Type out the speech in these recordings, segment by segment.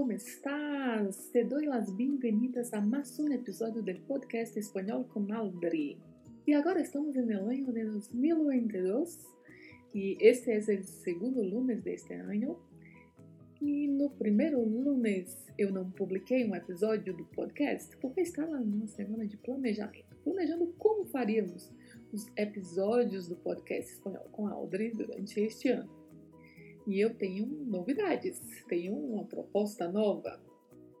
¿Cómo estás? Te doy las bienvenidas a más un episodio del podcast Español con Aldri. Y ahora estamos en el de 2022 y este es el segundo lunes de este año. E no primeiro lunes eu não publiquei um episódio do podcast porque estava numa semana de planejamento, planejando como faríamos os episódios do podcast espanhol com a Audrey durante este ano. E eu tenho novidades, tenho uma proposta nova.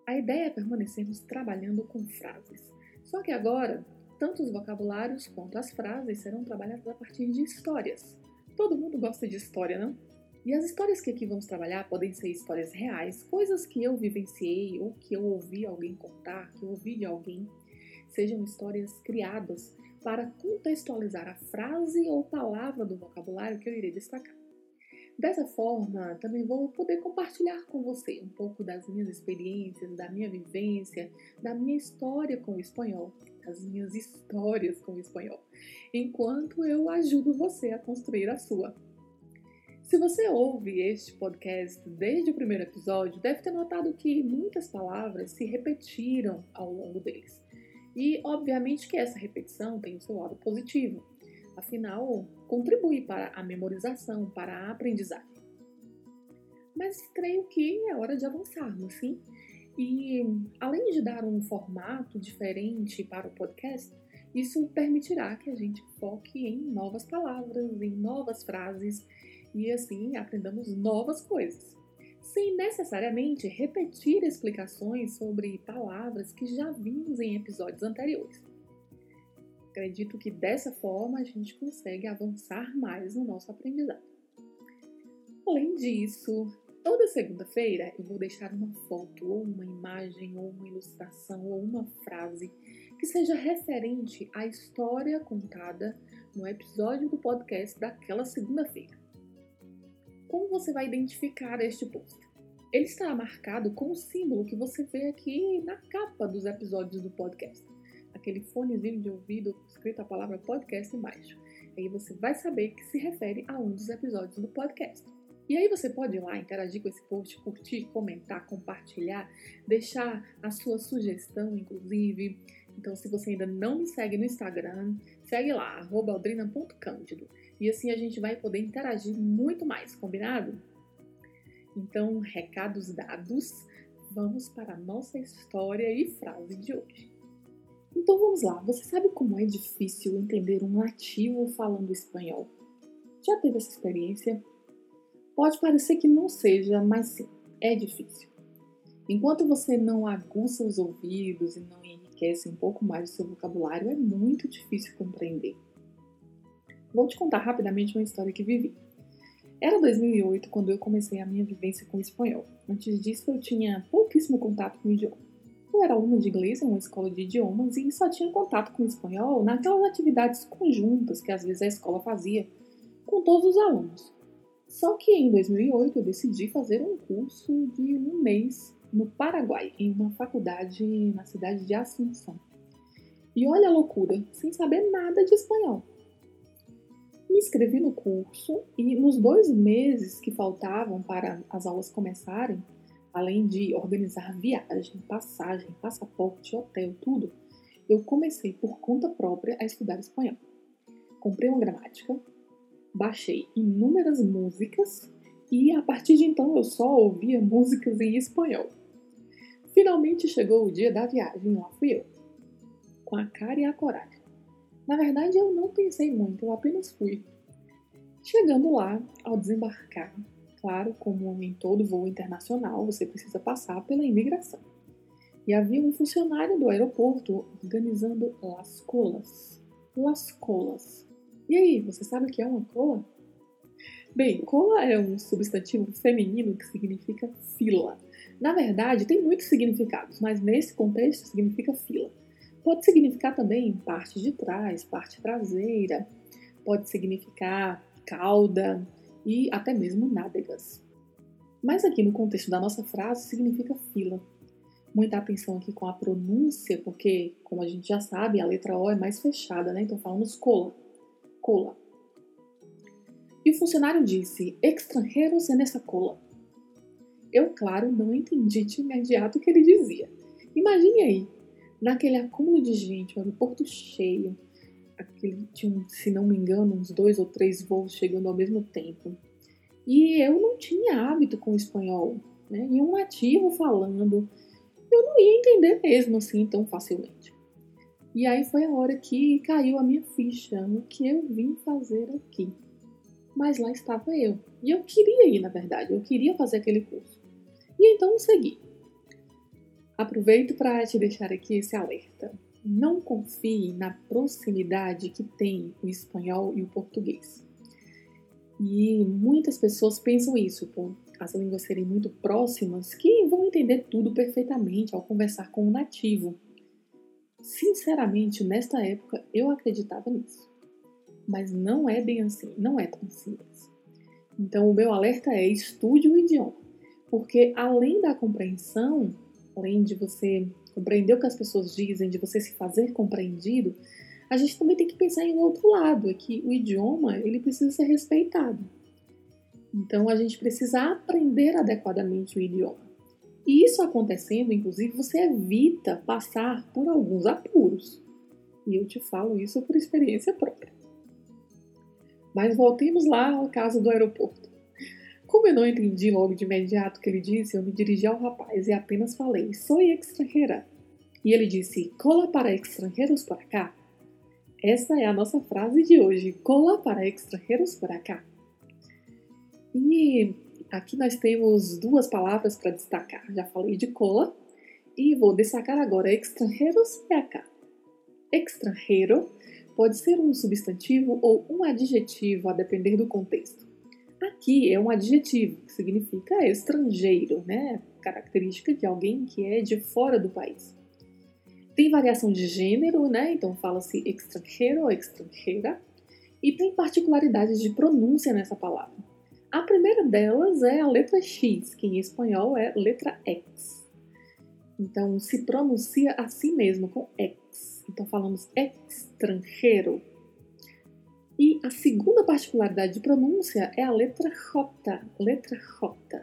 A ideia é permanecermos trabalhando com frases. Só que agora, tanto os vocabulários quanto as frases serão trabalhadas a partir de histórias. Todo mundo gosta de história, não? E as histórias que aqui vamos trabalhar podem ser histórias reais, coisas que eu vivenciei ou que eu ouvi alguém contar, que eu ouvi de alguém. Sejam histórias criadas para contextualizar a frase ou palavra do vocabulário que eu irei destacar. Dessa forma, também vou poder compartilhar com você um pouco das minhas experiências, da minha vivência, da minha história com o espanhol, das minhas histórias com o espanhol, enquanto eu ajudo você a construir a sua. Se você ouve este podcast desde o primeiro episódio, deve ter notado que muitas palavras se repetiram ao longo deles. E, obviamente, que essa repetição tem o seu lado positivo afinal, contribui para a memorização, para a aprendizagem. Mas creio que é hora de avançarmos, sim? E além de dar um formato diferente para o podcast, isso permitirá que a gente foque em novas palavras, em novas frases e assim aprendamos novas coisas, sem necessariamente repetir explicações sobre palavras que já vimos em episódios anteriores. Acredito que dessa forma a gente consegue avançar mais no nosso aprendizado. Além disso, toda segunda-feira eu vou deixar uma foto, ou uma imagem, ou uma ilustração, ou uma frase que seja referente à história contada no episódio do podcast daquela segunda-feira. Como você vai identificar este post? Ele estará marcado com o símbolo que você vê aqui na capa dos episódios do podcast aquele fonezinho de ouvido escrito a palavra podcast embaixo. Aí você vai saber que se refere a um dos episódios do podcast. E aí você pode ir lá interagir com esse post, curtir, comentar, compartilhar, deixar a sua sugestão, inclusive. Então, se você ainda não me segue no Instagram, segue lá, aldrina.cândido. E assim a gente vai poder interagir muito mais, combinado? Então, recados dados, vamos para a nossa história e frase de hoje. Então vamos lá, você sabe como é difícil entender um nativo falando espanhol? Já teve essa experiência? Pode parecer que não seja, mas sim, é difícil. Enquanto você não aguça os ouvidos e não enriquece um pouco mais o seu vocabulário, é muito difícil compreender. Vou te contar rapidamente uma história que vivi. Era 2008 quando eu comecei a minha vivência com o espanhol. Antes disso, eu tinha pouquíssimo contato com o idioma. Eu era aluna de inglês em uma escola de idiomas e só tinha contato com o espanhol naquelas atividades conjuntas que às vezes a escola fazia com todos os alunos. Só que em 2008 eu decidi fazer um curso de um mês no Paraguai, em uma faculdade na cidade de Assunção. E olha a loucura, sem saber nada de espanhol. Me inscrevi no curso e nos dois meses que faltavam para as aulas começarem, além de organizar viagem, passagem, passaporte, hotel, tudo, eu comecei por conta própria a estudar espanhol. Comprei uma gramática, baixei inúmeras músicas e a partir de então eu só ouvia músicas em espanhol. Finalmente chegou o dia da viagem, lá fui eu, com a cara e a coragem. Na verdade, eu não pensei muito, eu apenas fui. Chegando lá, ao desembarcar, Claro, como em todo voo internacional, você precisa passar pela imigração. E havia um funcionário do aeroporto organizando las colas. Las colas. E aí, você sabe o que é uma cola? Bem, cola é um substantivo feminino que significa fila. Na verdade, tem muitos significados, mas nesse contexto significa fila. Pode significar também parte de trás, parte traseira, pode significar cauda e até mesmo nádegas. Mas aqui no contexto da nossa frase significa fila. Muita atenção aqui com a pronúncia, porque, como a gente já sabe, a letra O é mais fechada, né? Então falamos cola. Cola. E o funcionário disse: Extranjeros é nessa cola. Eu, claro, não entendi de imediato o que ele dizia. Imagine aí, naquele acúmulo de gente, o aeroporto cheio, aquele, tinha, se não me engano, uns dois ou três voos chegando ao mesmo tempo. E eu não tinha hábito com o espanhol, né? E um nativo falando, eu não ia entender mesmo assim tão facilmente. E aí foi a hora que caiu a minha ficha no que eu vim fazer aqui. Mas lá estava eu. E eu queria ir, na verdade, eu queria fazer aquele curso. E então segui. Aproveito para te deixar aqui esse alerta. Não confie na proximidade que tem o espanhol e o português. E muitas pessoas pensam isso, por as línguas serem muito próximas, que vão entender tudo perfeitamente ao conversar com o nativo. Sinceramente, nesta época eu acreditava nisso. Mas não é bem assim, não é tão simples. Então, o meu alerta é estude o idioma, porque além da compreensão, além de você compreender o que as pessoas dizem, de você se fazer compreendido, a gente também tem que pensar em outro lado, é que o idioma ele precisa ser respeitado. Então a gente precisa aprender adequadamente o idioma. E isso acontecendo, inclusive, você evita passar por alguns apuros. E eu te falo isso por experiência própria. Mas voltemos lá ao caso do aeroporto. Como eu não entendi logo de imediato o que ele disse, eu me dirigi ao rapaz e apenas falei: Sou estrangeira. E ele disse: Cola para estrangeiros por cá. Essa é a nossa frase de hoje: Cola para estrangeiros por cá. E aqui nós temos duas palavras para destacar. Já falei de cola e vou destacar agora estrangeiros por cá. Estrangeiro pode ser um substantivo ou um adjetivo, a depender do contexto. Aqui é um adjetivo que significa estrangeiro, né? Característica de alguém que é de fora do país. Tem variação de gênero, né? Então fala-se estrangeiro ou estrangeira. E tem particularidades de pronúncia nessa palavra. A primeira delas é a letra X, que em espanhol é letra X. Então se pronuncia assim mesmo, com X. Então falamos estrangeiro, e a segunda particularidade de pronúncia é a letra J, letra J.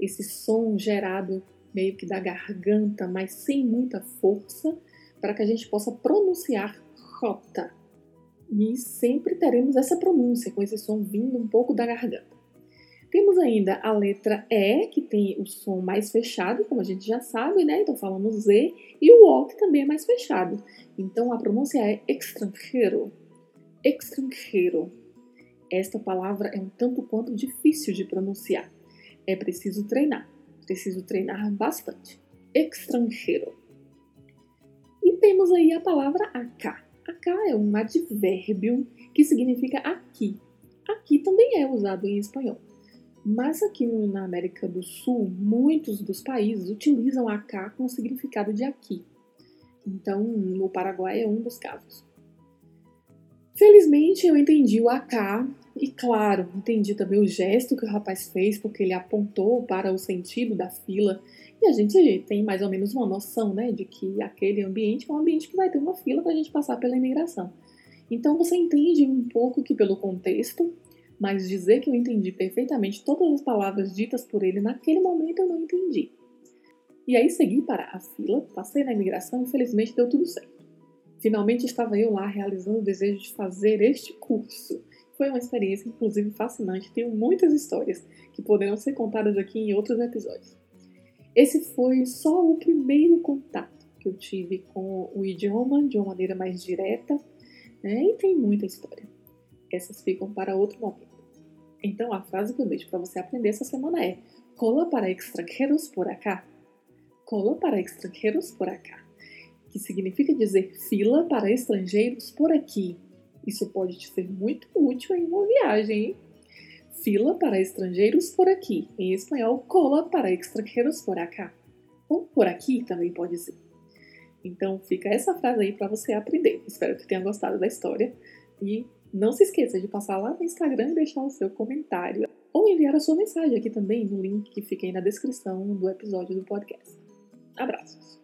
Esse som gerado meio que da garganta, mas sem muita força, para que a gente possa pronunciar J. E sempre teremos essa pronúncia, com esse som vindo um pouco da garganta. Temos ainda a letra E, que tem o som mais fechado, como a gente já sabe, né? Então falamos Z, e o O, que também é mais fechado. Então a pronúncia é extranjero, Extranjero. Esta palavra é um tanto quanto difícil de pronunciar. É preciso treinar. Preciso treinar bastante. Extranjero. E temos aí a palavra acá. Acá é um advérbio que significa aqui. Aqui também é usado em espanhol. Mas aqui na América do Sul, muitos dos países utilizam acá com o significado de aqui. Então, no Paraguai é um dos casos. Felizmente eu entendi o AK e, claro, entendi também o gesto que o rapaz fez, porque ele apontou para o sentido da fila. E a gente tem mais ou menos uma noção, né, de que aquele ambiente é um ambiente que vai ter uma fila para a gente passar pela imigração. Então você entende um pouco que pelo contexto, mas dizer que eu entendi perfeitamente todas as palavras ditas por ele naquele momento eu não entendi. E aí segui para a fila, passei na imigração e felizmente deu tudo certo. Finalmente estava eu lá realizando o desejo de fazer este curso. Foi uma experiência, inclusive, fascinante. Tenho muitas histórias que poderão ser contadas aqui em outros episódios. Esse foi só o primeiro contato que eu tive com o idioma de uma maneira mais direta, né? e tem muita história. Essas ficam para outro momento. Então, a frase que eu deixo para você aprender essa semana é: cola para extranjeros por acá. Cola para extranjeros por acá que significa dizer fila para estrangeiros por aqui. Isso pode te ser muito útil em uma viagem, hein? Fila para estrangeiros por aqui. Em espanhol, cola para estrangeiros por acá. Ou por aqui também pode ser. Então fica essa frase aí para você aprender. Espero que tenha gostado da história e não se esqueça de passar lá no Instagram e deixar o seu comentário ou enviar a sua mensagem aqui também no link que fica aí na descrição do episódio do podcast. Abraços!